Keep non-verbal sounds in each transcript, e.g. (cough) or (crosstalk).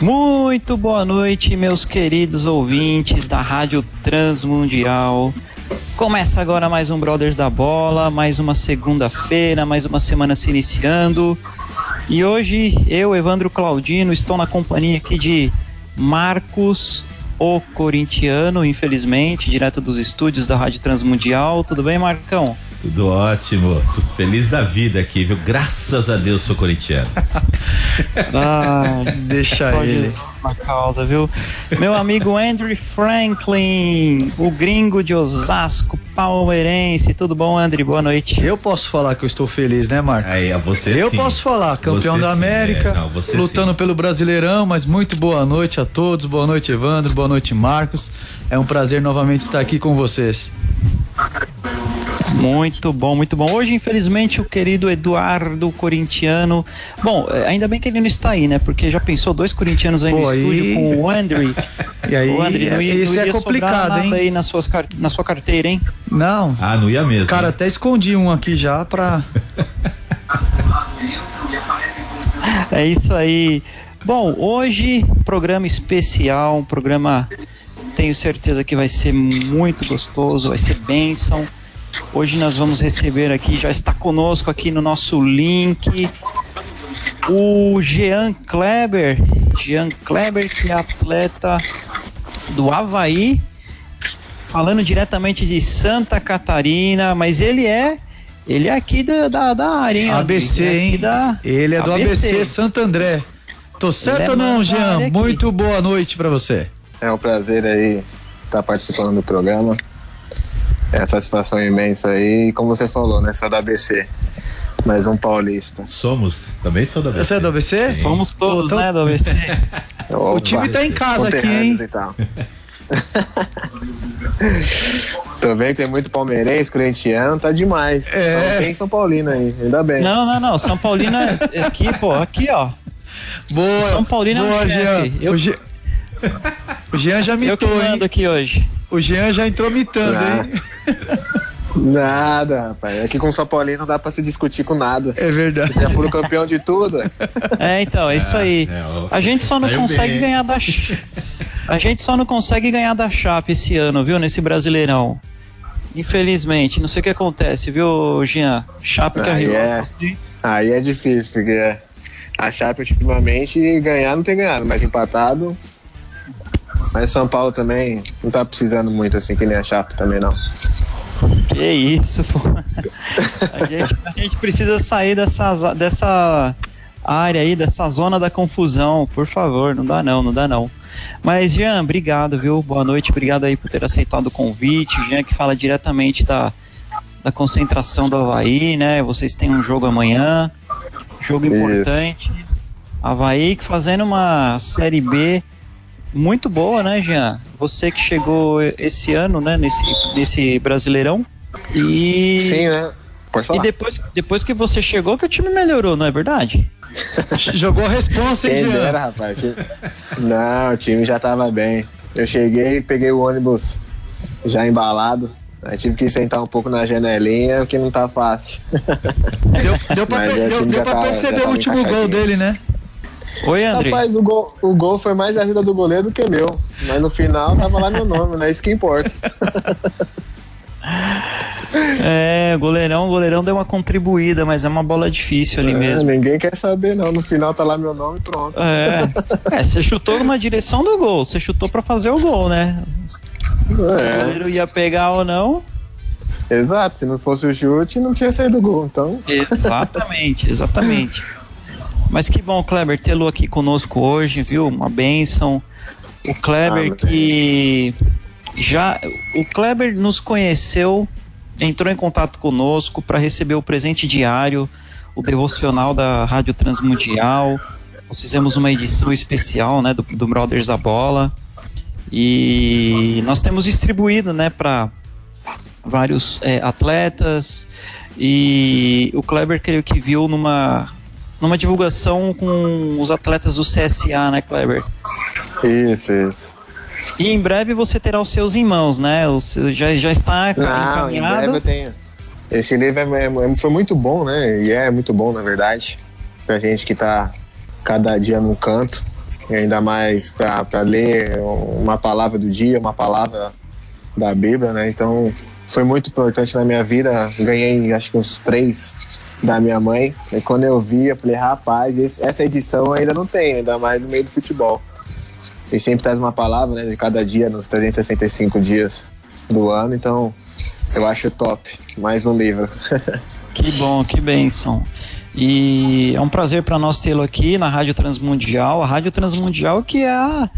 Muito boa noite, meus queridos ouvintes da Rádio Transmundial. Começa agora mais um Brothers da Bola, mais uma segunda-feira, mais uma semana se iniciando. E hoje eu, Evandro Claudino, estou na companhia aqui de Marcos, o corintiano, infelizmente, direto dos estúdios da Rádio Transmundial. Tudo bem, Marcão? Tudo ótimo, tô feliz da vida aqui, viu? Graças a Deus sou corintiano. (laughs) ah, deixa só ele. Na causa, viu? Meu amigo Andrew Franklin, o gringo de Osasco, palmeirense. Tudo bom, Andrew? Boa noite. Eu posso falar que eu estou feliz, né, Marco? Aí, a você Eu sim. posso falar, campeão Você da sim, América, é. Não, você lutando sim. pelo Brasileirão, mas muito boa noite a todos. Boa noite, Evandro. Boa noite, Marcos. É um prazer novamente estar aqui com vocês. Muito bom, muito bom. Hoje, infelizmente, o querido Eduardo Corintiano. Bom, eh, ainda bem que ele não está aí, né? Porque já pensou dois corintianos aí Pô, no aí- estúdio com o Andrew. (laughs) E aí, o Andrew não ia, esse não é iria sobrar complicado, nada hein? aí nas suas, na sua carteira, hein? Não, Ah, não ia mesmo. cara, hein? até escondi um aqui já pra. (laughs) É isso aí. Bom, hoje programa especial, um programa tenho certeza que vai ser muito gostoso, vai ser bênção. Hoje nós vamos receber aqui, já está conosco aqui no nosso link, o Jean Kleber. Jean Kleber, que é atleta do Havaí, falando diretamente de Santa Catarina, mas ele é. Ele é aqui da, da, da área, hein? ABC, Ele é hein? da- Ele é do ABC, Santo André. Tô certo é ou não, Jean? Muito boa noite pra você. É um prazer aí estar participando do programa. É satisfação imensa aí. Como você falou, né? Sou da ABC. Mais um paulista. Somos, também sou da Você é do ABC? Somos todos, Pô, né, do ABC? (laughs) O time tá em casa aqui, hein? E tal. (laughs) Que tem muito palmeirense, corintiano, tá demais. É. Então, tem São Paulino aí, ainda bem. Não, não, não. São Paulino é aqui, pô, aqui, ó. Boa. São Paulino é um boa, chefe. Eu- O, Jean... o Jean já mitou, hein? aqui hoje. O Jean já entrou mitando, Ah. hein? (laughs) Nada, rapaz. Aqui com o São Paulino não dá pra se discutir com nada. É verdade. Já foram campeão de tudo. É, então, é isso aí. é, A gente só não consegue bem. ganhar da A gente só não consegue ganhar da Chape esse ano, viu, nesse Brasileirão. Infelizmente, não sei o que acontece, viu, Jean? Chape que Aí arriou. é, aí é difícil, porque a Chape ultimamente ganhar não tem ganhado, mas empatado. Mas São Paulo também não tá precisando muito assim que nem a Chape também não. Que isso, pô. A gente, a gente precisa sair dessa, dessa área aí, dessa zona da confusão, por favor. Não dá não, não dá não. Mas, Jean, obrigado, viu? Boa noite, obrigado aí por ter aceitado o convite. Jean que fala diretamente da, da concentração do Havaí, né? Vocês têm um jogo amanhã, jogo Isso. importante. Havaí que fazendo uma Série B muito boa, né, Jean? Você que chegou esse ano, né, nesse, nesse Brasileirão. E, Sim, né? Pode e falar. depois, depois que você chegou, que o time melhorou, não é verdade? (laughs) Jogou a responsa, hein, Quem Jean? dera, rapaz. Não, o time já tava bem. Eu cheguei, peguei o ônibus já embalado. Aí tive que sentar um pouco na janelinha, que não tá fácil. Deu, deu pra, (laughs) Mas é, deu, deu pra perceber o último gol dele, né? Oi, André. Rapaz, o gol, o gol foi mais a vida do goleiro do que meu. Mas no final tava lá meu nome, né? Isso que importa. (laughs) É, goleirão, goleirão deu uma contribuída, mas é uma bola difícil ali É, mesmo. ninguém quer saber, não. No final tá lá meu nome e pronto. É. é, você chutou numa direção do gol, você chutou pra fazer o gol, né? Se o É, goleiro ia pegar ou não. exato. Se não fosse o chute, não tinha saído o gol. Então, Exatamente, exatamente. (laughs) Mas que bom, Kleber, tê-lo aqui conosco hoje, viu? Uma bênção. O Kleber Ah, que já. O Kleber nos conheceu, entrou em contato conosco para receber o presente diário, o devocional da Rádio Transmundial. Nós fizemos uma edição especial, né, do, do Brothers da Bola. E nós temos distribuído, né, para vários é, atletas. E o Kleber creio que viu numa numa divulgação com os atletas do CSA, né, Kleber? Isso, isso. E em breve você terá os seus em mãos, né? O seu, já, já está Não, em breve eu tenho. Esse livro é, é, foi muito bom, né? E é muito bom, na verdade, pra gente que tá cada dia num canto. E ainda mais para ler uma palavra do dia, uma palavra da Bíblia, né? Então foi muito importante na minha vida. Ganhei acho que uns três da minha mãe. E quando eu vi, eu falei, rapaz, esse, essa edição ainda não tem, ainda mais no meio do futebol. E sempre traz uma palavra, né, de cada dia, nos 365 dias do ano, então eu acho top. Mais um livro. (laughs) que bom, que bênção. E é um prazer para nós tê-lo aqui na Rádio Transmundial. A Rádio Transmundial que é a,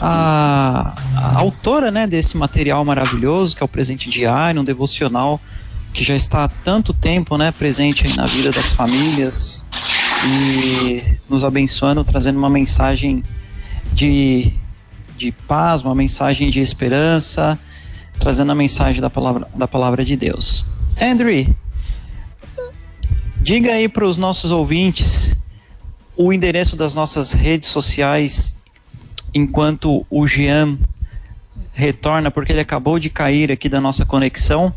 a, a, autora né, desse material maravilhoso, que é o Presente Diário, um devocional que já está há tanto tempo né, presente na vida das famílias e nos abençoando, trazendo uma mensagem de, de paz, uma mensagem de esperança, trazendo a mensagem da palavra, da palavra de Deus. Andrew, diga aí para os nossos ouvintes o endereço das nossas redes sociais enquanto o Jean retorna, porque ele acabou de cair aqui da nossa conexão.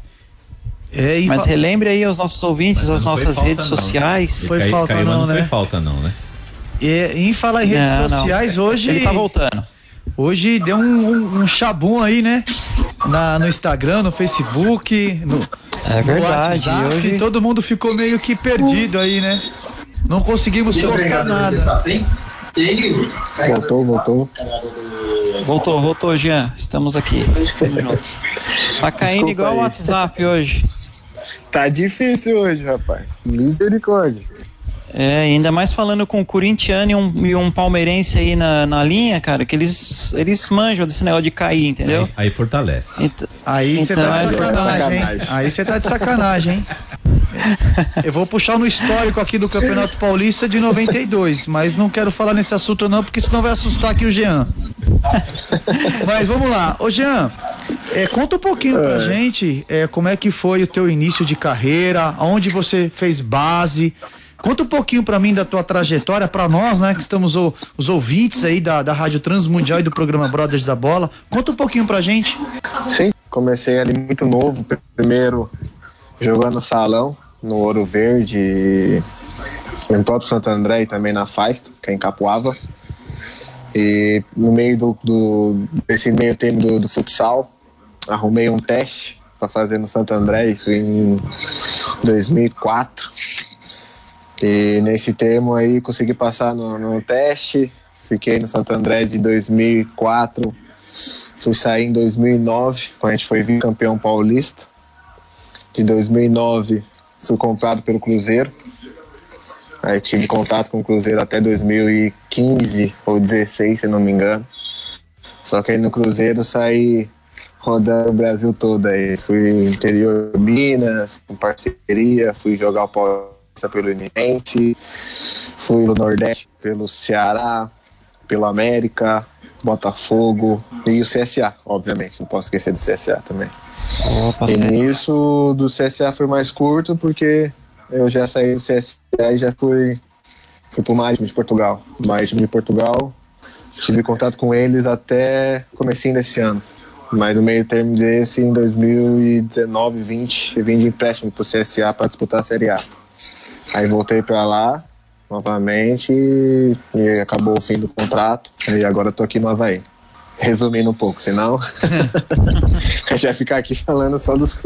É, Mas relembre aí aos nossos ouvintes as nossas redes não, sociais. Foi falta caiu, não, não né? foi falta não, né? E, em falar em redes não, sociais, não. hoje. Ele tá voltando. Hoje deu um, um, um chabum aí, né? Na, no Instagram, no Facebook, no, é verdade, no WhatsApp, hoje... todo mundo ficou meio que perdido aí, né? Não conseguimos postar nada. Voltou, voltou. Voltou, voltou, Jean. Estamos aqui. (laughs) Tá caindo Desculpa igual o WhatsApp hoje. Tá difícil hoje, rapaz. Misericórdia. É, ainda mais falando com um corintiano e um, e um palmeirense aí na, na linha, cara, que eles, eles manjam desse negócio de cair, entendeu? Aí, aí fortalece. Ent, aí você então, tá de é sacanagem, hein? Aí você tá de sacanagem, hein? (laughs) Eu vou puxar no histórico aqui do Campeonato Paulista de 92, mas não quero falar nesse assunto não, porque senão vai assustar aqui o Jean. (laughs) Mas vamos lá. Ô Jean, é, conta um pouquinho pra é. gente é, como é que foi o teu início de carreira, onde você fez base, Conta um pouquinho para mim da tua trajetória, para nós, né, que estamos o, os ouvintes aí da, da Rádio Transmundial e do programa Brothers da Bola. Conta um pouquinho pra gente. Sim, comecei ali muito novo, primeiro jogando salão no Ouro Verde, em próprio Santo André e também na Fasta, que é em Capuava. E no meio do, do desse meio tempo do, do futsal, arrumei um teste para fazer no Santo André, isso em 2004. E nesse termo aí consegui passar no, no teste, fiquei no Santo André de 2004, fui sair em 2009, quando a gente foi vice-campeão paulista. De 2009 fui comprado pelo Cruzeiro. Aí tive contato com o Cruzeiro até 2015 ou 16, se não me engano. Só que aí no Cruzeiro saí rodando o Brasil todo aí. Fui interior Minas, com parceria, fui jogar o pelo Uniente, fui no Nordeste pelo Ceará, pelo América, Botafogo e o CSA, obviamente, não posso esquecer do CSA também. Opa, e nisso do CSA foi mais curto porque eu já saí do CSA e já fui, fui pro Mágico de Portugal. Mágico de Portugal, tive contato com eles até comecinho desse ano. Mas no meio termo desse, em 2019, 20, eu vim de empréstimo pro CSA para disputar a Série A. Aí voltei para lá novamente e, acabou o fim do contrato. E agora tô aqui no Havaí. Resumindo um pouco, senão (laughs) (laughs) a gente vai ficar aqui falando só dos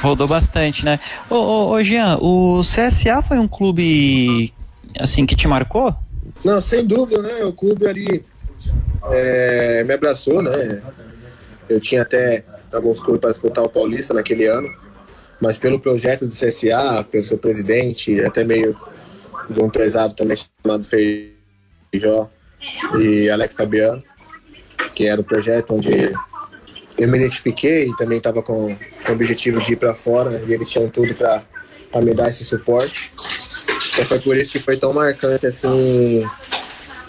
Rodou bastante, né? Ô, ô, ô, Jean, o CSA foi um clube assim que te marcou? Não, sem dúvida, né? O clube ali é, me abraçou, né? Eu tinha até alguns clubes para disputar o Paulista naquele ano mas pelo projeto do CSA, pelo seu presidente, até meio do empresário também chamado Feijó e Alex Fabiano, que era o projeto onde eu me identifiquei e também estava com, com o objetivo de ir para fora e eles tinham tudo para me dar esse suporte. Então foi por isso que foi tão marcante assim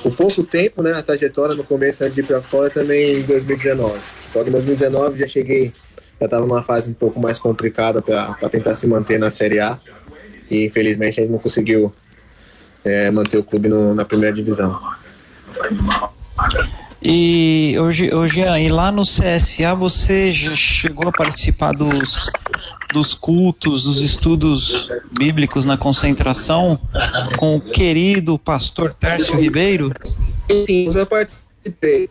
o pouco tempo, né? A trajetória no começo antes de ir para fora também em 2019. Só que em 2019 já cheguei, já estava numa fase um pouco mais complicada para tentar se manter na Série A. E infelizmente a gente não conseguiu é, manter o clube no, na primeira divisão. E hoje, hoje aí lá no CSA você já chegou a participar dos, dos cultos, dos estudos bíblicos na concentração com o querido pastor Tércio Ribeiro? Sim, eu participei.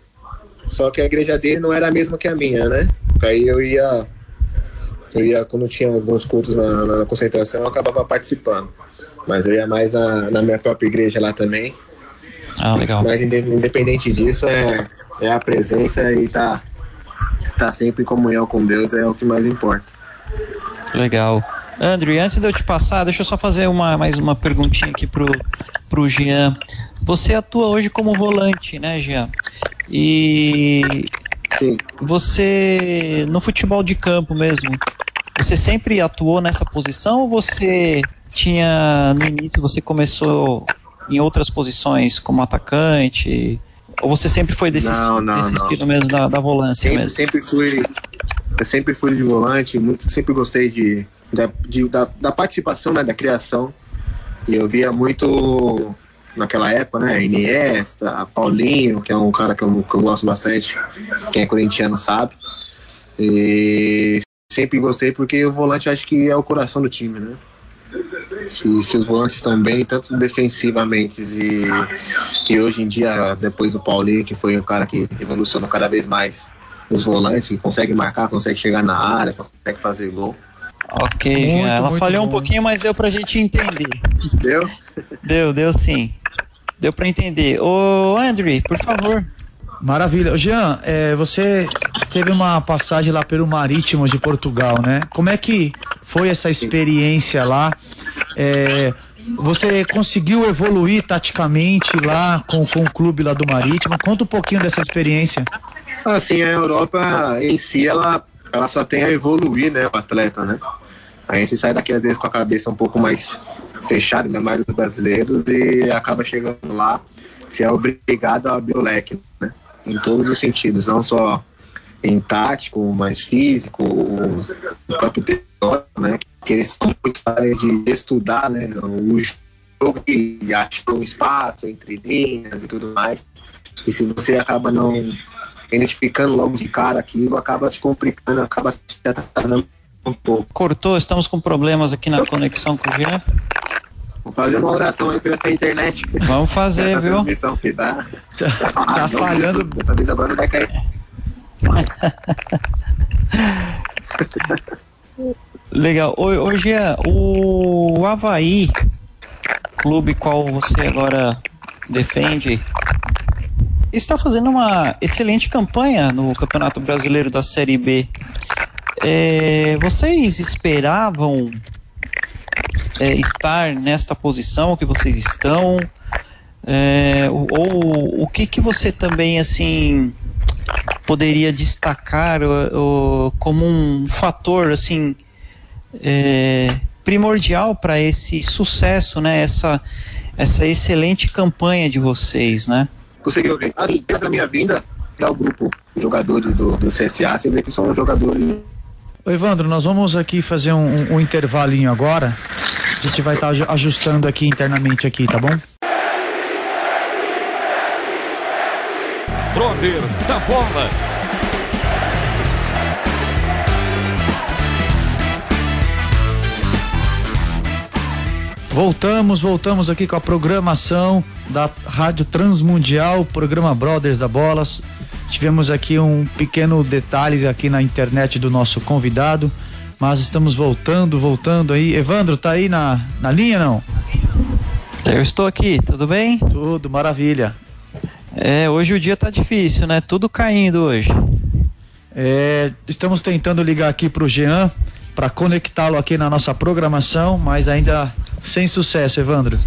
Só que a igreja dele não era a mesma que a minha, né? Aí eu ia, eu ia quando tinha alguns cultos na, na concentração, eu acabava participando. Mas eu ia mais na, na minha própria igreja lá também. Ah, legal. Mas independente disso, é, é a presença e tá, tá sempre em comunhão com Deus é o que mais importa. Legal. Andrew, antes de eu te passar, deixa eu só fazer uma, mais uma perguntinha aqui pro, pro Jean. Você atua hoje como volante, né, Jean? E Sim. você, no futebol de campo mesmo, você sempre atuou nessa posição ou você tinha, no início, você começou em outras posições, como atacante? Ou você sempre foi desse, não, não, desse estilo mesmo, da, da volância sempre, mesmo? sempre fui eu sempre fui de volante muito sempre gostei de da, de, da, da participação né da criação e eu via muito naquela época né Iniesta Paulinho que é um cara que eu, que eu gosto bastante quem é corintiano sabe e sempre gostei porque o volante acho que é o coração do time né se, se, os volantes estão bem, tanto defensivamente e, e hoje em dia, depois do Paulinho, que foi um cara que evolucionou cada vez mais os volantes, que consegue marcar, consegue chegar na área, consegue fazer gol. Ok, Muito. Ela muito falhou um bom. pouquinho, mas deu pra gente entender. Deu? Deu, deu sim. Deu pra entender. Ô, Andrew, por favor. Maravilha. Ô, Jean, é, você teve uma passagem lá pelo Marítimo de Portugal, né? Como é que foi essa experiência lá? É, você conseguiu evoluir taticamente lá com, com o clube lá do Marítimo? Conta um pouquinho dessa experiência. Assim, a Europa em si, ela, ela só tem a evoluir, né, o atleta, né? A gente sai daqui às vezes com a cabeça um pouco mais fechada, ainda mais os brasileiros, e acaba chegando lá, se é obrigado a abrir o leque, né? Em todos os sentidos, não só em tático, mas físico, o próprio teórico, né? Que eles são muito mais de estudar, né? O jogo e achar um espaço entre linhas e tudo mais. E se você acaba não identificando logo de cara aquilo, acaba te complicando, acaba te atrasando um pouco. Cortou, estamos com problemas aqui na conexão com o Jean. Vou fazer uma oração aí pra essa internet. Vamos fazer, essa viu? que (laughs) tá, Tá falhando. Dessa vez agora não vai cair. (laughs) Legal. Ô Jean, o Havaí, clube qual você agora defende, está fazendo uma excelente campanha no Campeonato Brasileiro da Série B. É, vocês esperavam é, estar nesta posição que vocês estão? É, ou, ou o que que você também assim poderia destacar o- o- como um fator assim é, primordial para esse sucesso, né? Essa essa excelente campanha de vocês, né? Consegui ouvir. Da minha vinda, é o grupo de jogadores do, do CSA, você vê que são jogadores Ô, Evandro, nós vamos aqui fazer um, um- um intervalinho agora. A gente vai estar ajustando aqui internamente aqui, tá bom? Brothers da Bola. Voltamos, voltamos aqui com a programação da Rádio Transmundial, programa Brothers da Bola. Tivemos aqui um pequeno detalhe aqui na internet do nosso convidado, mas estamos voltando, voltando aí. Evandro, tá aí na, na linha não? Eu estou aqui, tudo bem? Tudo, maravilha. É, hoje o dia tá difícil, né? Tudo caindo hoje. É, estamos tentando ligar aqui pro Jean para conectá-lo aqui na nossa programação, mas ainda sem sucesso, Evandro.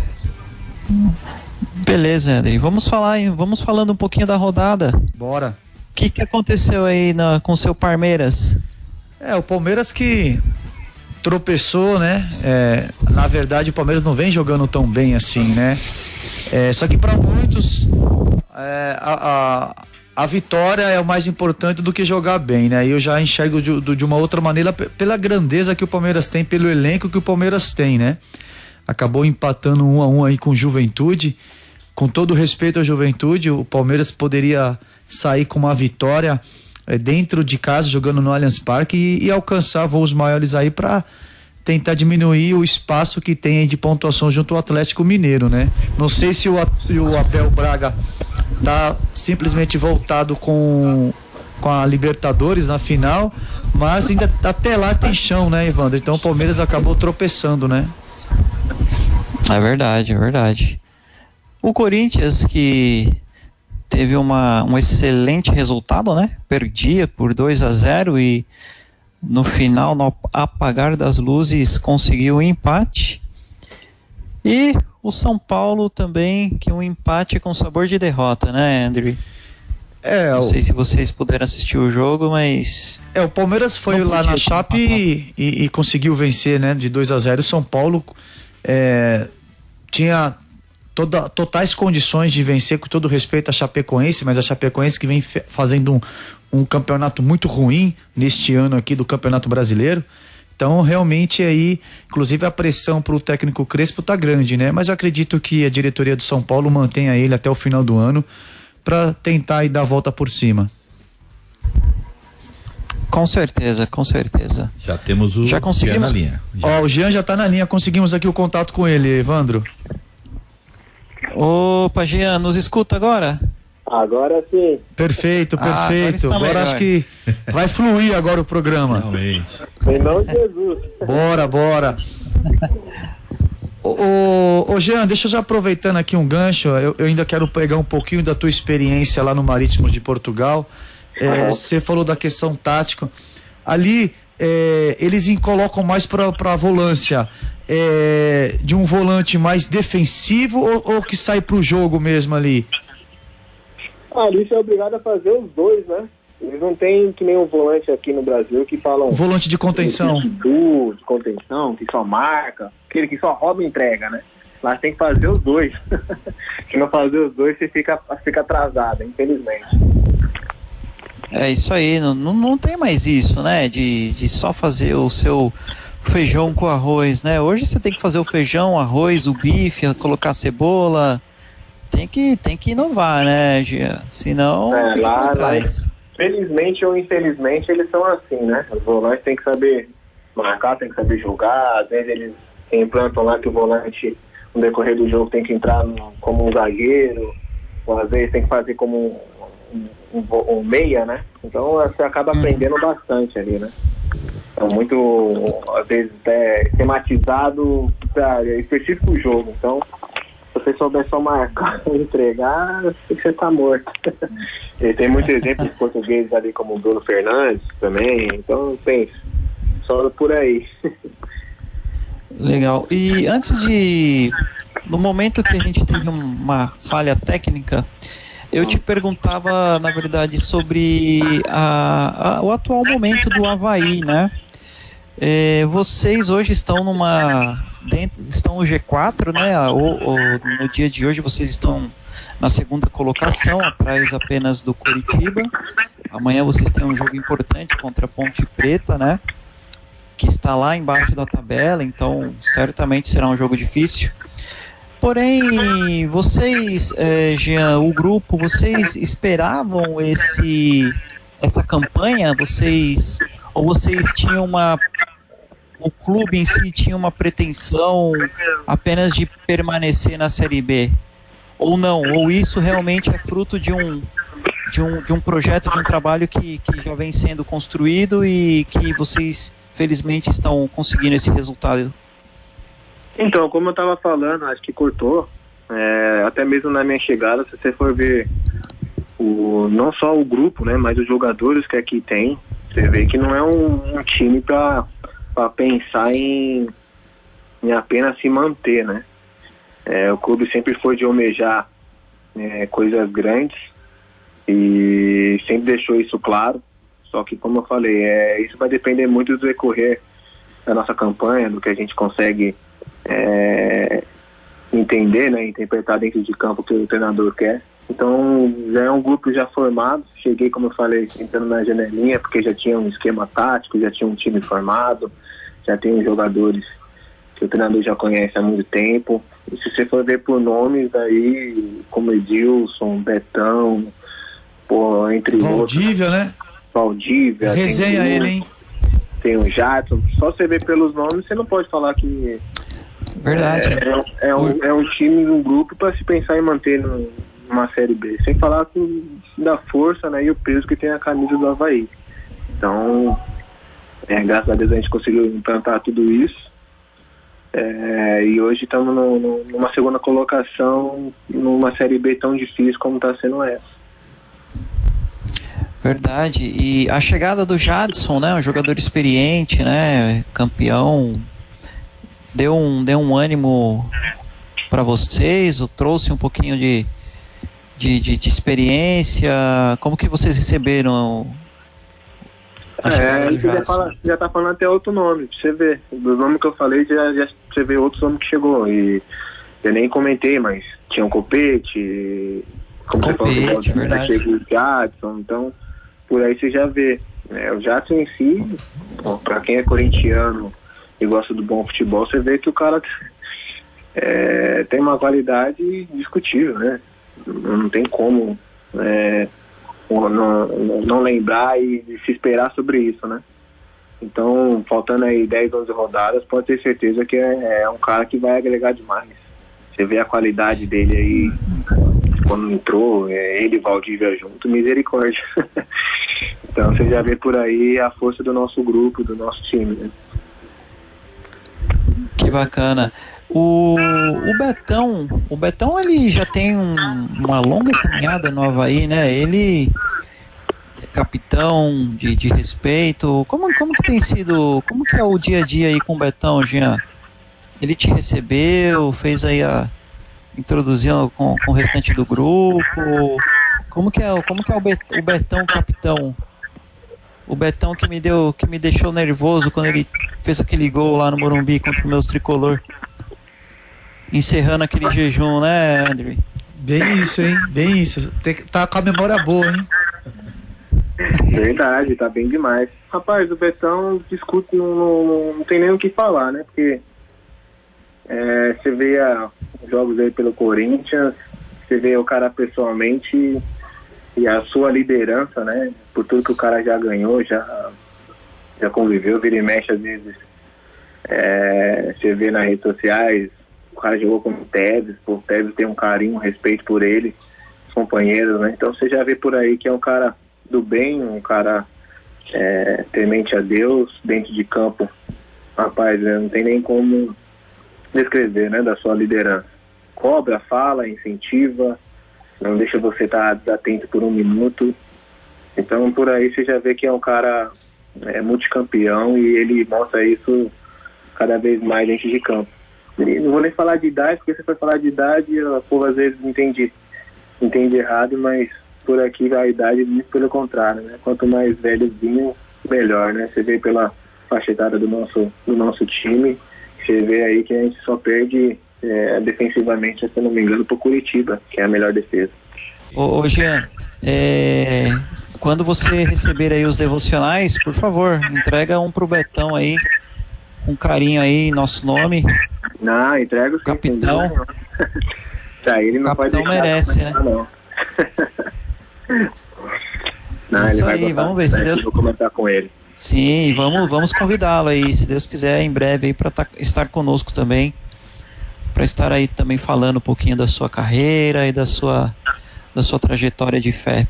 Beleza, André. Vamos falar, vamos falando um pouquinho da rodada. Bora. O que, que aconteceu aí na, com o seu Palmeiras? É, o Palmeiras que tropeçou, né? É, na verdade, o Palmeiras não vem jogando tão bem assim, né? É, só que para muitos é, a, a, a, vitória é o mais importante do que jogar bem, né? E eu já enxergo de, de uma outra maneira pela grandeza que o Palmeiras tem, pelo elenco que o Palmeiras tem, né? Acabou empatando um a um aí com Juventude. Com todo respeito à Juventude, o Palmeiras poderia sair com uma vitória dentro de casa, jogando no Allianz Parque e, e alcançar voos maiores aí para tentar diminuir o espaço que tem de pontuação junto ao Atlético Mineiro, né? Não sei se o, o Abel Braga tá simplesmente voltado com com a Libertadores na final, mas ainda até lá tem chão, né, Evandro? Então o Palmeiras acabou tropeçando, né? É verdade, é verdade. O Corinthians que teve uma, um excelente resultado, né? Perdia por 2 a 0 e no final, no apagar das luzes, conseguiu o um empate. E o São Paulo também, que um empate com sabor de derrota, né, Andrew? É, Não sei se vocês puderam assistir o jogo, mas. É, o Palmeiras foi lá na Chape e, e, e, conseguiu vencer, né? De 2 a 0 O São Paulo é, tinha toda, totais condições de vencer com todo respeito a Chapecoense, mas a Chapecoense que vem fazendo um, um campeonato muito ruim neste ano aqui do Campeonato Brasileiro. Então, realmente aí, inclusive a pressão para o técnico Crespo tá grande, né? Mas eu acredito que a diretoria do São Paulo mantenha ele até o final do ano para tentar e dar a volta por cima. Com certeza, com certeza. Já temos o já conseguimos... Jean na linha. Ó, o Jean já está na linha, conseguimos aqui o contato com ele, Evandro. Opa, Jean, nos escuta agora? Agora sim. Perfeito, ah, perfeito. Ah, agora, agora acho que vai fluir agora o programa. Realmente. Em nome de Jesus. Bora, bora. Ô, ô, Jean, deixa eu já aproveitando aqui um gancho, eu, eu, ainda quero pegar um pouquinho da tua experiência lá no Marítimo de Portugal. É, você falou da questão tática. Ali, é, eles colocam mais para a volância é, de um volante mais defensivo ou, ou que sai para o jogo mesmo ali? Ah, ali você é obrigado a fazer os dois, né? Eles não tem que nem um volante aqui no Brasil que falam. Volante de contenção. De contenção, que só marca, aquele que só rouba e entrega, né? Lá tem que fazer os dois. (laughs) Se não fazer os dois, você fica, fica atrasado, infelizmente. É isso aí, não, não, não tem mais isso, né? De, de só fazer o seu feijão com arroz, né? Hoje você tem que fazer o feijão, arroz, o bife, colocar cebola. Tem que, tem que inovar, né, Gia? Senão. É, lá, lá, felizmente ou infelizmente, eles são assim, né? Os volantes têm que saber marcar, tem que saber jogar. Às vezes eles implantam lá que o volante, no decorrer do jogo, tem que entrar no, como um zagueiro, ou às vezes tem que fazer como um, um, um meia, né? Então você acaba uhum. aprendendo bastante ali, né? É muito, às vezes, é, tematizado para específico jogo. Então, se você souber só marcar e (laughs) entregar, você está morto. e tem muitos exemplos (laughs) portugueses ali, como o Bruno Fernandes também. Então, tem só por aí. Legal. E antes de. No momento que a gente teve uma falha técnica, eu te perguntava, na verdade, sobre a, a, o atual momento do Havaí, né? É, vocês hoje estão numa. Estão no G4, né? No dia de hoje vocês estão na segunda colocação, atrás apenas do Curitiba. Amanhã vocês têm um jogo importante contra a Ponte Preta, né? Que está lá embaixo da tabela, então certamente será um jogo difícil. Porém, vocês, é, Jean, o grupo, vocês esperavam esse essa campanha? Vocês ou vocês tinham uma o clube em si tinha uma pretensão apenas de permanecer na Série B? Ou não? Ou isso realmente é fruto de um, de um, de um projeto, de um trabalho que, que já vem sendo construído e que vocês, felizmente, estão conseguindo esse resultado? Então, como eu estava falando, acho que cortou, é, até mesmo na minha chegada, se você for ver o, não só o grupo, né, mas os jogadores que aqui tem, você vê que não é um, um time para pensar em, em apenas se manter, né? É, o clube sempre foi de almejar é, coisas grandes e sempre deixou isso claro. Só que, como eu falei, é, isso vai depender muito do decorrer da nossa campanha, do que a gente consegue é, entender, né, interpretar dentro de campo o que o treinador quer. Então já é um grupo já formado. Cheguei, como eu falei, entrando na janelinha, porque já tinha um esquema tático, já tinha um time formado, já tem jogadores que o treinador já conhece há muito tempo. E se você for ver por nomes aí, como Edilson, Betão, pô, entre Valdívia, outros. né? Valdívia. Resenha tem, ele, hein? Tem o Jadson. Só você ver pelos nomes, você não pode falar que. Verdade. É, é, é um, é um time, um grupo para se pensar em manter no, numa Série B. Sem falar com, da força né, e o peso que tem a camisa do Havaí. Então, é, graças a Deus a gente conseguiu implantar tudo isso. É, e hoje estamos numa segunda colocação numa Série B tão difícil como está sendo essa. Verdade. E a chegada do Jadson, né, um jogador experiente, né, campeão, deu um, deu um ânimo para vocês, ou trouxe um pouquinho de, de, de, de, experiência. Como que vocês receberam? É, ele já, fala, já tá falando até outro nome, pra você ver. Do nome que eu falei, já, já você vê outros nomes que chegou. E eu nem comentei, mas tinha um copete, como copete, você falou, verdade. o Jadson, então por aí você já vê. Né? O Jadson em si, para quem é corintiano e gosta do bom futebol, você vê que o cara é, tem uma qualidade discutível, né? Não tem como é, não, não, lembrar e se esperar sobre isso, né? Então, faltando aí 10, 11 rodadas, pode ter certeza que é, é um cara que vai agregar demais. Você vê a qualidade dele aí quando entrou, é, ele e Valdívia junto, misericórdia. (laughs) então você já vê por aí a força do nosso grupo, do nosso time. Né? Que bacana. O, o Betão, o Betão ele já tem um, uma longa caminhada no Havaí, né? Ele é capitão de, de respeito. Como, como que tem sido, como que é o dia a dia aí com o Betão, Jean? Ele te recebeu, fez aí a introduzindo com, com o restante do grupo. Como que é, como que é o, Bet, o Betão capitão? O Betão que me deu, que me deixou nervoso quando ele fez aquele gol lá no Morumbi contra o meus tricolor. Encerrando aquele jejum, né, André? Bem isso, hein? Bem isso. Tem, tá com a memória boa, hein? Verdade, tá bem demais. Rapaz, o Betão discute, não, não, não tem nem o que falar, né? Porque é, você vê a, jogos aí pelo Corinthians, você vê o cara pessoalmente e a sua liderança, né? Por tudo que o cara já ganhou, já, já conviveu, vira e mexe às vezes. É, você vê nas redes sociais, o cara jogou com o Tevez, o Tevez tem um carinho, um respeito por ele, os companheiros, né? Então você já vê por aí que é um cara do bem, um cara é, temente a Deus, dentro de campo. Rapaz, não tem nem como descrever, né, da sua liderança. Cobra, fala, incentiva, não deixa você estar tá atento por um minuto. Então, por aí você já vê que é um cara é, multicampeão e ele mostra isso cada vez mais dentro de campo. Não vou nem falar de idade, porque você foi falar de idade, a povo às vezes entende, entende errado, mas por aqui a idade muito pelo contrário, né? Quanto mais velho vinho, melhor, né? Você vê pela faixa do nosso, do nosso time, você vê aí que a gente só perde é, defensivamente, se eu não me engano, pro Curitiba, que é a melhor defesa. Ô, ô Jean, é, quando você receber aí os devocionais, por favor, entrega um pro Betão aí, com carinho aí, nosso nome. Não, entrega o Capitão. tá, (laughs) ele não Capitão pode merece, né? Não. (laughs) não, Isso ele vai aí, vamos ver se Deus- eu Vou comentar com ele. Sim, vamos, vamos convidá-lo aí, se Deus quiser, em breve aí para estar conosco também, para estar aí também falando um pouquinho da sua carreira e da sua da sua trajetória de fé.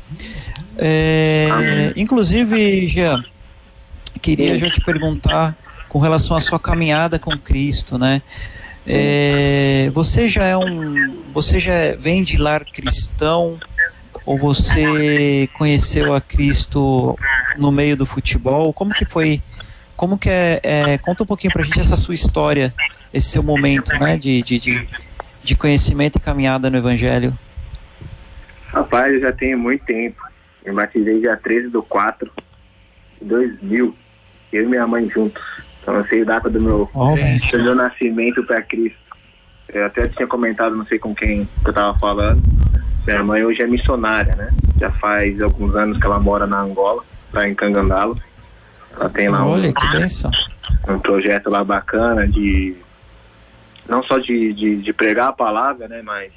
É, inclusive, Jean, queria já te perguntar com relação à sua caminhada com Cristo, né? É, você já é um, você já vem de lar cristão ou você conheceu a Cristo no meio do futebol? Como que foi? Como que é, é conta um pouquinho pra gente essa sua história, esse seu momento, né, de, de, de, de conhecimento e caminhada no Evangelho. Rapaz, eu já tenho muito tempo. Eu batizei dia 13 do 4 de 2000. Eu e minha mãe juntos. Então eu sei a data do meu, do meu nascimento para Cristo. Eu até tinha comentado, não sei com quem que eu tava falando. Minha mãe hoje é missionária, né? Já faz alguns anos que ela mora na Angola, lá em Cangandalo. Ela tem lá um, Olha, que bênção. um projeto lá bacana de não só de, de, de pregar a palavra, né, mas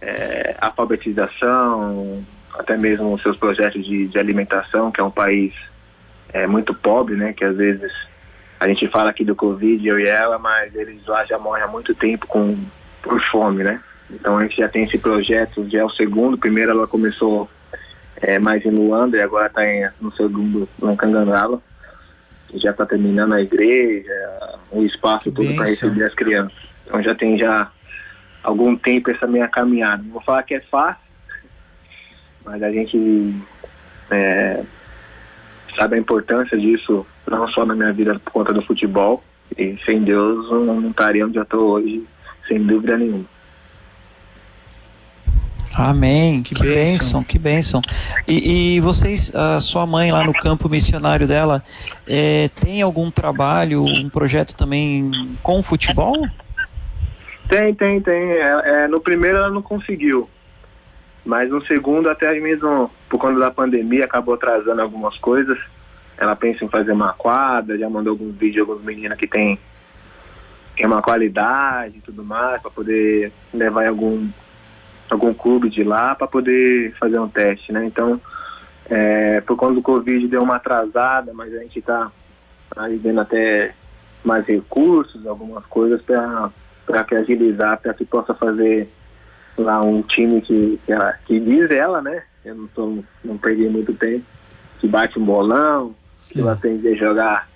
é, alfabetização, até mesmo os seus projetos de, de alimentação, que é um país é, muito pobre, né, que às vezes a gente fala aqui do Covid, eu e ela, mas eles lá já morrem há muito tempo com, por fome, né? Então a gente já tem esse projeto, já é o segundo, primeiro ela começou é, mais em Luanda e agora está no segundo, no Cangandala. Já está terminando a igreja, o espaço todo para receber as crianças. Então já tem já algum tempo essa minha caminhada. Não vou falar que é fácil, mas a gente é, sabe a importância disso, não só na minha vida por conta do futebol, e sem Deus eu não estaria onde eu estou hoje, sem dúvida nenhuma. Amém. Que, Que bênção. bênção, que bênção. E, e vocês, a sua mãe lá no campo missionário dela, é, tem algum trabalho, um projeto também com futebol? Tem, tem, tem. É, é, no primeiro ela não conseguiu. Mas no segundo, até mesmo por conta da pandemia, acabou atrasando algumas coisas. Ela pensa em fazer uma quadra, já mandou alguns vídeos de algumas meninas que tem, tem uma qualidade e tudo mais, para poder levar em algum, algum clube de lá para poder fazer um teste, né? Então, é, por conta do Covid deu uma atrasada, mas a gente está aí vendo até mais recursos, algumas coisas para que agilizar, para que possa fazer lá um time que, que, ela, que diz ela, né? Eu não, tô, não perdi muito tempo, que bate um bolão, que ela aprende a jogar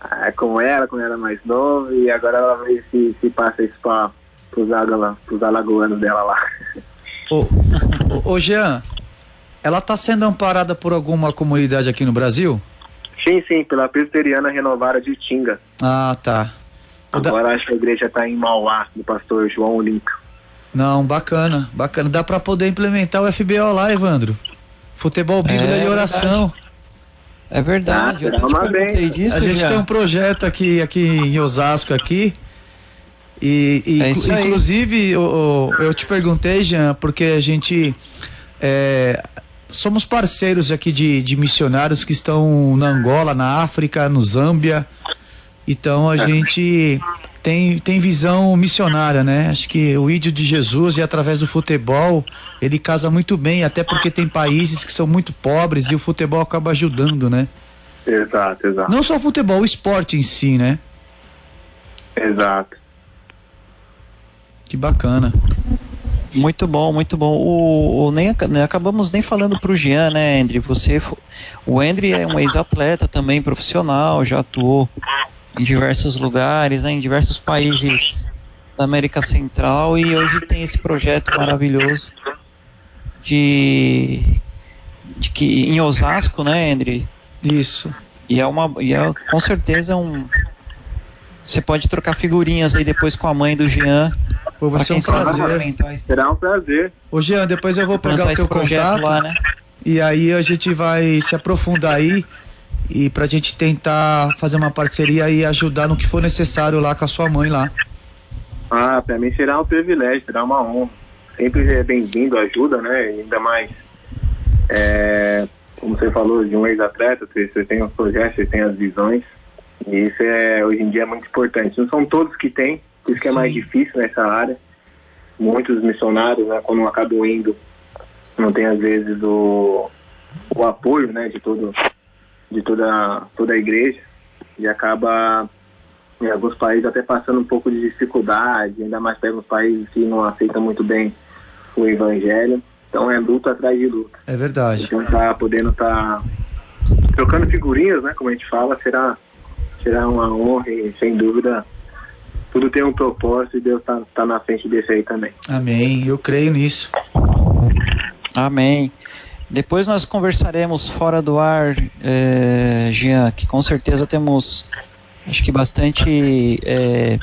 ah, com ela, quando ela era mais nova, e agora ela vê se, se passa isso para os alagoanos dela lá. Ô, ô, ô, Jean, ela tá sendo amparada por alguma comunidade aqui no Brasil? Sim, sim, pela presbiteriana renovada de Tinga. Ah, tá. O da- Agora acho que a igreja está em Mauá, do pastor João Olímpio. Não, bacana, bacana. Dá pra poder implementar o FBO lá, Evandro. Futebol, Bíblia É e oração. É verdade. Ah, eu até te uma perguntei bem. disso, a gente já. tem um projeto aqui, aqui em Osasco aqui. E, e É inclusive o- eu te perguntei, Jean, porque a gente é, somos parceiros aqui de, de missionários que estão na Angola, na África, no Zâmbia. Então a gente tem, tem visão missionária, né? Acho que o ídolo de Jesus e através do futebol ele casa muito bem, até porque tem países que são muito pobres e o futebol acaba ajudando, né? Exato, exato. Não só o futebol, o esporte em si, né? Exato. Que bacana. Muito bom, muito bom. O, o- nem, nem acabamos nem falando pro Jean, né, André? Você, o André é um ex-atleta também profissional, já atuou em diversos lugares, né, em diversos países da América Central e hoje tem esse projeto maravilhoso de, de que em Osasco, né, André? Isso. E é uma, e é com certeza um. Você pode trocar figurinhas aí depois com a mãe do Jean. Pô, vai ser um prazer. Será um prazer. Ô Jean, depois eu vou pegar o teu projeto contato lá, né? e aí a gente vai se aprofundar aí e pra gente tentar fazer uma parceria e ajudar no que for necessário lá com a sua mãe lá. Ah, pra mim será um privilégio, será uma honra. Sempre é bem-vindo, ajuda, né? Ainda mais, é, como você falou, de um ex-atleta, você você tem os projetos, você tem as visões. E isso é, hoje em dia, é muito importante. Não são todos que têm, por isso que é mais difícil nessa área. Muitos missionários, né, quando acabam indo, não tem às vezes o, o apoio, né, de todo de toda toda a igreja e acaba em alguns países até passando um pouco de dificuldade, ainda mais pega uns países que não aceitam muito bem o evangelho. Então é luta atrás de luta. É verdade. Então tá podendo estar trocando figurinhas, né, como a gente fala, será será uma honra e sem dúvida tudo tem um propósito e Deus tá, tá na frente desse aí também. Amém. Eu creio nisso. Amém. Depois nós conversaremos fora do ar, eh, Jean, que com certeza temos, acho que bastante eh,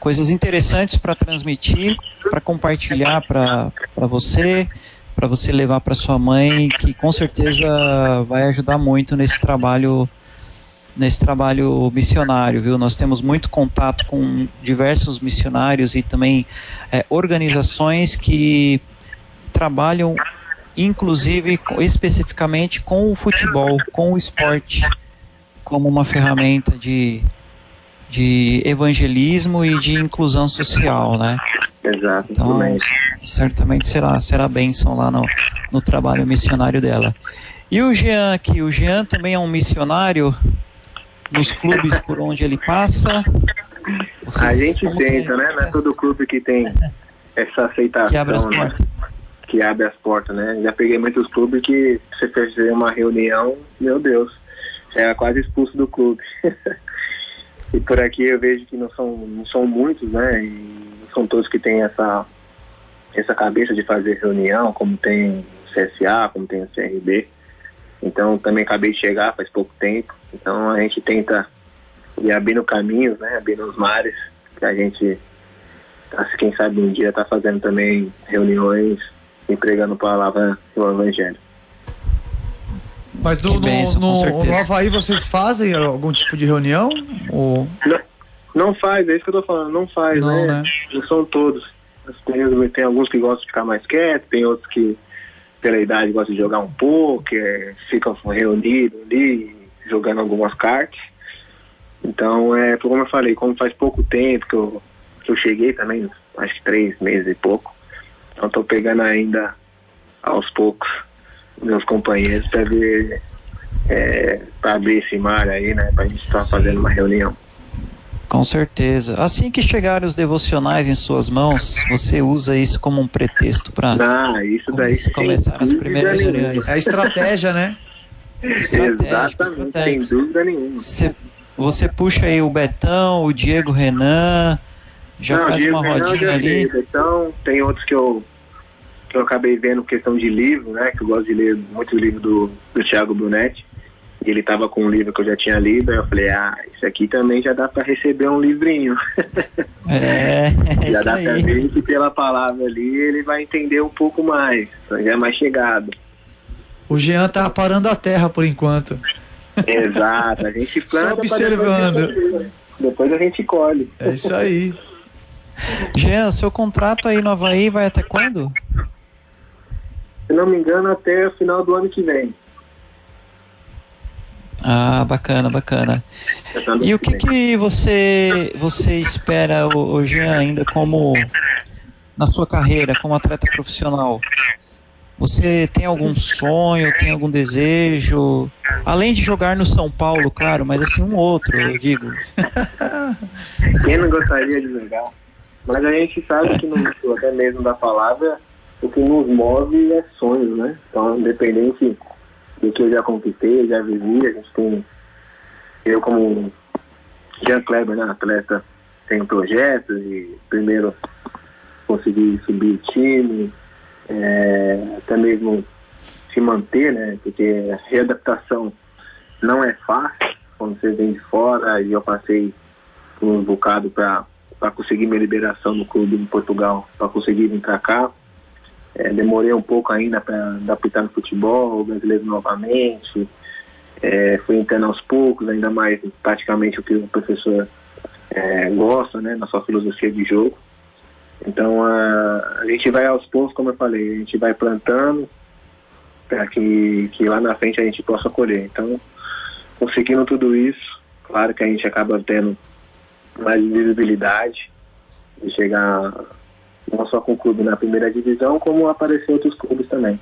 coisas interessantes para transmitir, para compartilhar para você, para você levar para sua mãe, que com certeza vai ajudar muito nesse trabalho nesse trabalho missionário, viu? Nós temos muito contato com diversos missionários e também é, organizações que trabalham, inclusive, especificamente com o futebol, com o esporte, como uma ferramenta de, de evangelismo e de inclusão social, né? Exato. Então, certamente será, será bênção lá no, no trabalho missionário dela. E o Jean aqui, o Jean também é um missionário nos clubes por onde ele passa? Vocês, a gente tenta, né? Não é todo clube que tem essa aceitação. Que abre as né? Que abre as portas, né? Já peguei muitos clubes que você fazer uma reunião, meu Deus, era quase expulso do clube. (laughs) e por aqui eu vejo que não são, não são muitos, né? E são todos que têm essa, essa cabeça de fazer reunião, como tem o CSA, como tem o CRB. Então também acabei de chegar faz pouco tempo. Então a gente tenta ir abrindo caminhos, né? Abrindo os mares, que a gente, quem sabe um dia tá fazendo também reuniões, empregando palavra no Evangelho. Mas no, bênção, no, no, Havaí vocês fazem algum tipo de reunião? Ou... Não, não faz, é isso que eu tô falando, não faz, Não, né? né? Não são todos. Tem, tem alguns que gostam de ficar mais quietos, tem outros que pela idade gostam de jogar um poker, ficam reunidos ali, jogando algumas cartas. Então, é, como eu falei, como faz pouco tempo que eu, que eu cheguei também, acho que três meses e pouco, então estou pegando ainda aos poucos meus companheiros para ver, é, para abrir esse mar aí, né, para a gente estar fazendo uma reunião. Com certeza. Assim que chegarem os devocionais em suas mãos, você usa isso como um pretexto para Ah, começar as primeiras reuniões. É a estratégia, né? Estratégico, Exatamente, sem dúvida nenhuma. Você, você puxa aí o Betão, o Diego Renan, já Não, faz uma rodinha já ali. Então, tem outros que eu, que eu acabei vendo questão de livro, né? Que eu gosto de ler muitos livros do, do Thiago Brunetti. E ele tava com um livro que eu já tinha lido, aí eu falei, ah, isso aqui também já dá para receber um livrinho. (laughs) É, é (laughs) já isso dá pra aí. ver que pela palavra ali ele vai entender um pouco mais, já é mais chegado. O Jean tá parando a terra por enquanto. (laughs) Exato, a gente planta pra observando. Depois a gente colhe. É isso aí. Jean, seu contrato aí no Havaí vai até quando? Se não me engano, até o final do ano que vem. Ah, bacana, bacana. E o que que você você espera, o Jean, ainda como na sua carreira como atleta profissional? Você tem algum sonho, tem algum desejo? Além de jogar no São Paulo, claro, mas assim um outro, eu digo. (laughs) Quem não gostaria de jogar? Mas a gente sabe que no, (laughs) até mesmo da palavra, o que nos move é sonhos, né? Então, independente do que eu já conquistei, já vivi, a gente tem. Eu, como Jean Kleber, né, atleta, tenho projetos e primeiro conseguir subir o time, é, até mesmo se manter, né? Porque a readaptação não é fácil quando você vem de fora e eu passei um bocado para conseguir minha liberação no clube em Portugal, para conseguir vir para cá. É, demorei um pouco ainda para adaptar no futebol brasileiro novamente. É, fui entrando aos poucos, ainda mais praticamente o que o professor é, gosta, né, na sua filosofia de jogo. Então a, a gente vai aos poucos, como eu falei, a gente vai plantando para que, que lá na frente a gente possa colher. Então, conseguindo tudo isso, claro que a gente acaba tendo mais visibilidade de chegar não só com o clube na primeira divisão, como aparecer outros clubes também.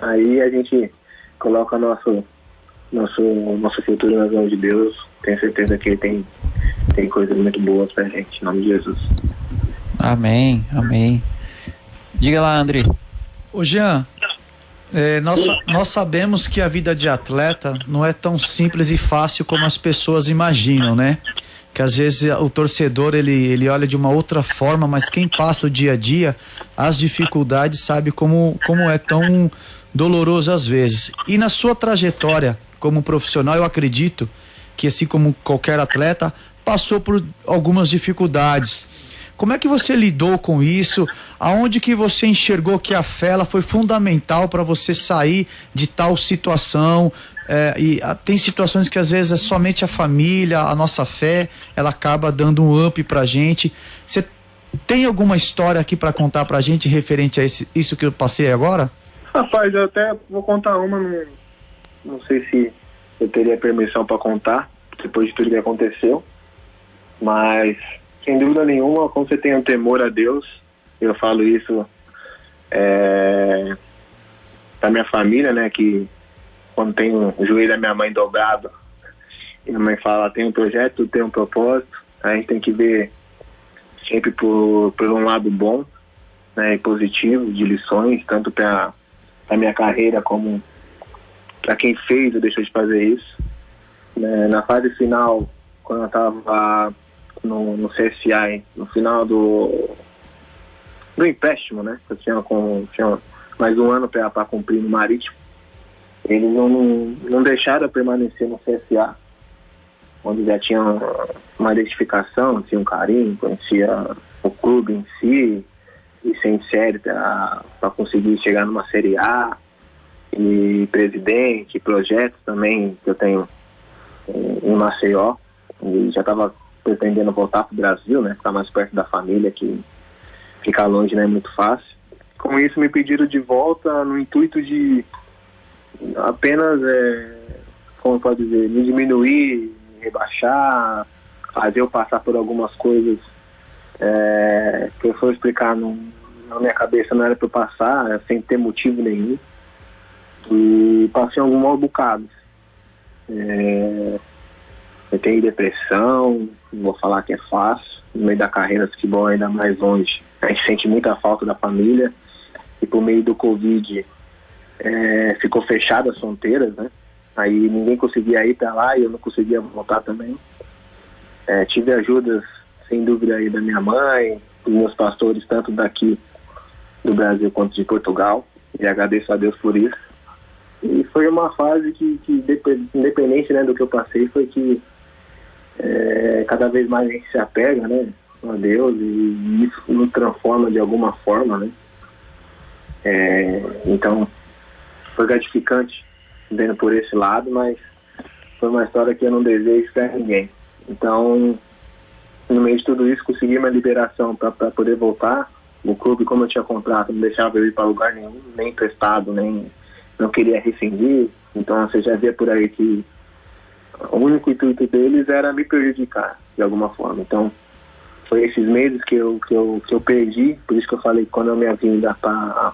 Aí a gente coloca nosso nosso nosso futuro nas mãos de Deus. Tenho certeza que ele tem tem coisas muito boas pra gente, em nome de Jesus. Amém, amém. Diga lá, André. Ô Jean, é, nós, nós sabemos que a vida de atleta não é tão simples e fácil como as pessoas imaginam, né? Que às vezes o torcedor ele, ele olha de uma outra forma, mas quem passa o dia a dia, as dificuldades, sabe como, como é tão doloroso às vezes. E na sua trajetória como profissional, eu acredito que assim como qualquer atleta, passou por algumas dificuldades. Como é que você lidou com isso? Aonde que você enxergou que a fé ela foi fundamental para você sair de tal situação? É, e a, tem situações que às vezes é somente a família, a nossa fé, ela acaba dando um up pra gente. Você tem alguma história aqui para contar pra gente referente a esse, isso que eu passei agora? Rapaz, eu até vou contar uma, não, não sei se eu teria permissão para contar, depois de tudo que aconteceu, mas sem dúvida nenhuma, quando você tem um temor a Deus, eu falo isso é, da minha família, né, que quando tem o joelho da minha mãe dobrado, e minha mãe fala, tem um projeto, tem um propósito, a gente tem que ver sempre por, por um lado bom né, e positivo de lições, tanto para a minha carreira como para quem fez ou deixou de fazer isso. Né, na fase final, quando eu estava no, no CSI, no final do, do empréstimo, né? Eu tinha, com, tinha mais um ano para cumprir no Marítimo. Eles não, não deixaram permanecer no CSA onde já tinha uma identificação, tinha um carinho, conhecia o clube em si, e sem série para conseguir chegar numa Série A, e presidente, projetos também que eu tenho em Maceió, e já estava pretendendo voltar para o Brasil, né, ficar mais perto da família, que ficar longe não é muito fácil. Com isso me pediram de volta no intuito de apenas, é, como pode dizer, me diminuir rebaixar, fazer eu passar por algumas coisas é, que eu for explicar no, na minha cabeça não era para eu passar, é, sem ter motivo nenhum. E passei alguns mal bocados. É, eu tenho depressão, não vou falar que é fácil. No meio da carreira de futebol, ainda mais longe, a gente sente muita falta da família. E por meio do Covid, é, ficou fechada as fronteiras, né? Aí ninguém conseguia ir para lá e eu não conseguia voltar também. É, tive ajudas, sem dúvida, aí da minha mãe, dos meus pastores, tanto daqui do Brasil quanto de Portugal. E agradeço a Deus por isso. E foi uma fase que, que independente né, do que eu passei, foi que é, cada vez mais a gente se apega né, a Deus e isso nos transforma de alguma forma. Né? É, então, foi gratificante vendo por esse lado, mas foi uma história que eu não desejo para ninguém. Então, no meio de tudo isso, consegui uma liberação para poder voltar. O clube, como eu tinha contrato, não deixava eu ir para lugar nenhum, nem prestado, nem não queria rescindir. Então, você já via por aí que o único intuito deles era me prejudicar de alguma forma. Então, foi esses meses que eu, que eu, que eu perdi, por isso que eu falei que quando eu me vinda para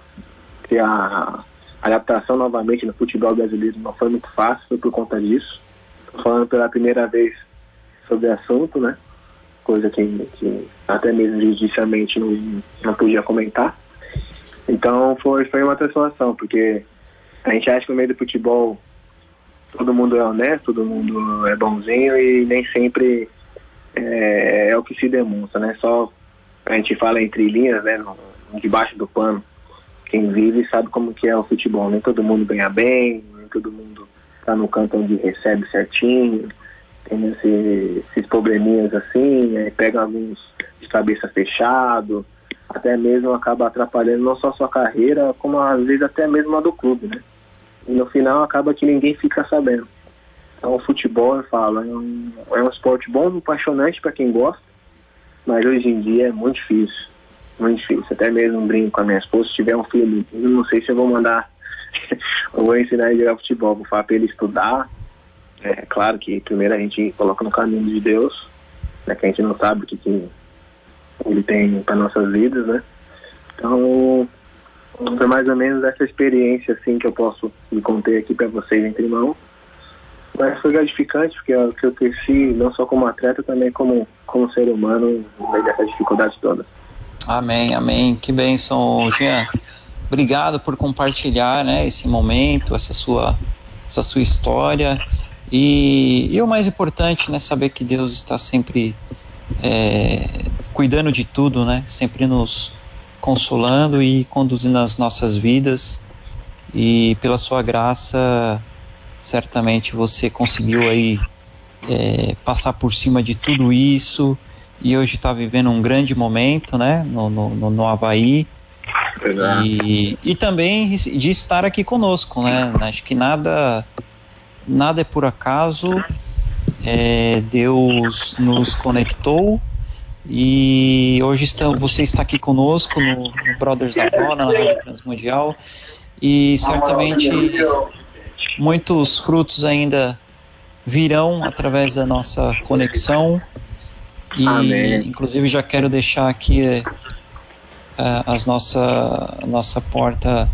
ter a a adaptação novamente no futebol brasileiro não foi muito fácil, por conta disso. Estou falando pela primeira vez sobre o assunto, né? Coisa que, que até mesmo judicialmente não, não podia comentar. Então foi, foi uma transformação, porque a gente acha que no meio do futebol todo mundo é honesto, todo mundo é bonzinho e nem sempre é, é o que se demonstra, né? Só a gente fala entre linhas, né? Debaixo do pano quem vive sabe como que é o futebol. Nem todo mundo ganha bem, nem todo mundo está no canto onde recebe certinho, tem esse, esses probleminhas assim, aí pega alguns de cabeça fechado, até mesmo acaba atrapalhando não só a sua carreira, como às vezes até mesmo a do clube, né? E no final acaba que ninguém fica sabendo. Então o futebol, eu falo, é um, é um esporte bom, apaixonante para quem gosta, mas hoje em dia é muito difícil muito difícil. Até mesmo brinco com a minha esposa, se tiver um filho, não sei se eu vou mandar, (laughs) eu vou ensinar ele a jogar futebol, vou falar para ele estudar. É claro que primeiro a gente coloca no caminho de Deus, né, que a gente não sabe o que, que ele tem para nossas vidas, né? Então, foi mais ou menos essa experiência assim que eu posso me conter aqui para vocês entre irmãos. Mas foi gratificante porque eu, que eu cresci não só como atleta, também como, como ser humano no dificuldade toda. Amém, amém. Que bênção, Jean. Obrigado por compartilhar né, esse momento, essa sua, essa sua história. E, e o mais importante, né, saber que Deus está sempre é, cuidando de tudo, né, sempre nos consolando e conduzindo as nossas vidas. E pela sua graça, certamente você conseguiu aí é, passar por cima de tudo isso e hoje está vivendo um grande momento, né, no, no, no Havaí. E, e também de estar aqui conosco, né? Acho que nada nada é por acaso. É, Deus nos conectou e hoje estão, você está aqui conosco no, no Brothers da Bola, na Rádio Transmundial e certamente muitos frutos ainda virão através da nossa conexão e Amém. inclusive já quero deixar aqui uh, as nossa nossa porta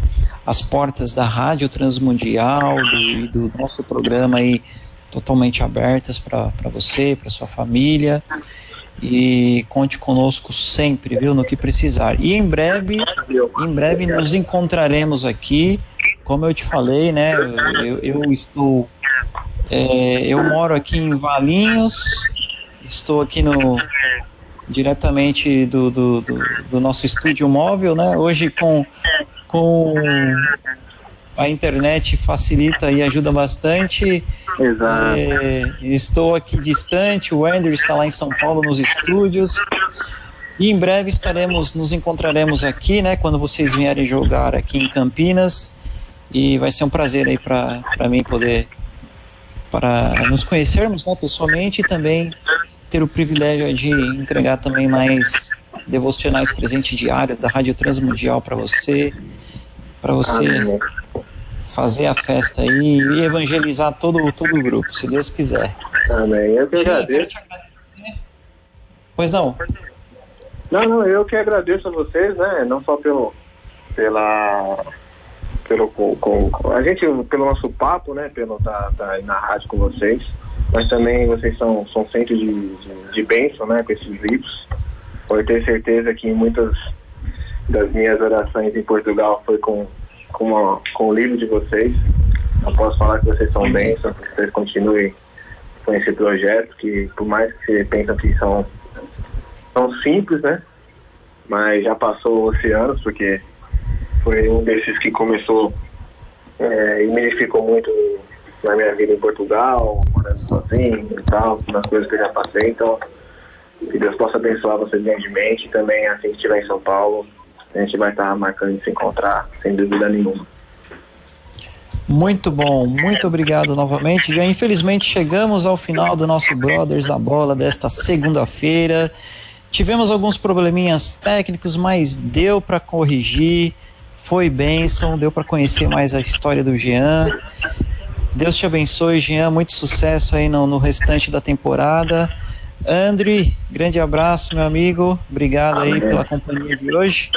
as portas da Rádio Transmundial do, e do nosso programa aí totalmente abertas para você, para sua família e conte conosco sempre, viu, no que precisar. E em breve, em breve nos encontraremos aqui, como eu te falei, né? Eu, eu estou, é, eu moro aqui em Valinhos, estou aqui no diretamente do, do, do, do nosso estúdio móvel, né? Hoje com com a internet facilita e ajuda bastante. Exato. É, estou aqui distante, o Andrew está lá em São Paulo nos estúdios. E em breve estaremos, nos encontraremos aqui, né? Quando vocês vierem jogar aqui em Campinas. E vai ser um prazer aí para mim poder para nos conhecermos né, pessoalmente e também ter o privilégio de entregar também mais devocionais presente diário da Rádio Transmundial para você, para você fazer a festa aí e evangelizar todo, todo o grupo, se Deus quiser. Amém. Eu que agradeço. Pois não. Não, não, eu que agradeço a vocês, né? Não só pelo pela pelo com, com a gente pelo nosso papo, né? Pelo tá, tá na rádio com vocês, mas também vocês são são centros de, de, de bênção, né? Com esses livros. Pode ter certeza que muitas das minhas orações em Portugal foi com com, a, com o livro de vocês. Eu posso falar que vocês são só que vocês continuem com esse projeto, que por mais que você pense que são, são simples, né? Mas já passou oceanos, porque foi um desses que começou é, e me edificou muito na minha vida em Portugal, morando sozinho e tal, nas coisas que eu já passei. Então, que Deus possa abençoar vocês grandemente também assim que estiver em São Paulo, a gente vai estar marcando de se encontrar, sem dúvida nenhuma. Muito bom, muito obrigado novamente. Já infelizmente chegamos ao final do nosso Brothers da Bola desta segunda-feira. Tivemos alguns probleminhas técnicos, mas deu para corrigir. Foi bênção, deu para conhecer mais a história do Jean. Deus te abençoe, Jean. Muito sucesso aí no, no restante da temporada. André, grande abraço, meu amigo. Obrigado aí pela companhia de hoje.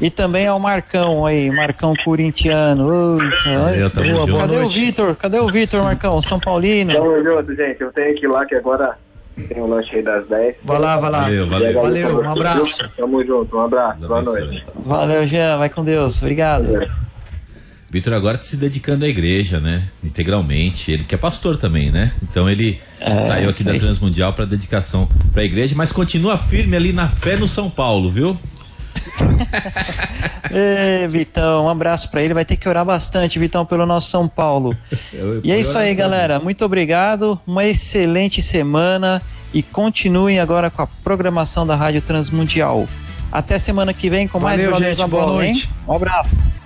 E também ao Marcão aí, Marcão corintiano. Eu boa, boa Cadê o Vitor? Cadê o Vitor, Marcão? São Paulino. Tamo junto, gente. Eu tenho que ir lá que agora tem o lanche aí das 10. Vai lá, vai lá. Valeu, valeu. valeu um abraço. Tamo junto, um abraço. Boa noite. Valeu, Jean. Vai com Deus. Obrigado. Vitor agora tá se dedicando à igreja, né? Integralmente. Ele que é pastor também, né? Então ele é, saiu aqui da Transmundial para dedicação para a igreja, mas continua firme ali na fé no São Paulo, viu? (laughs) Ei, Vitão, um abraço para ele. Vai ter que orar bastante, Vitão, pelo nosso São Paulo. (laughs) Eu, e é isso aí, galera. Muito obrigado. Uma excelente semana e continuem agora com a programação da Rádio Transmundial. Até semana que vem com mais Valeu, Brothers gente, boa noite. Hein? Um abraço.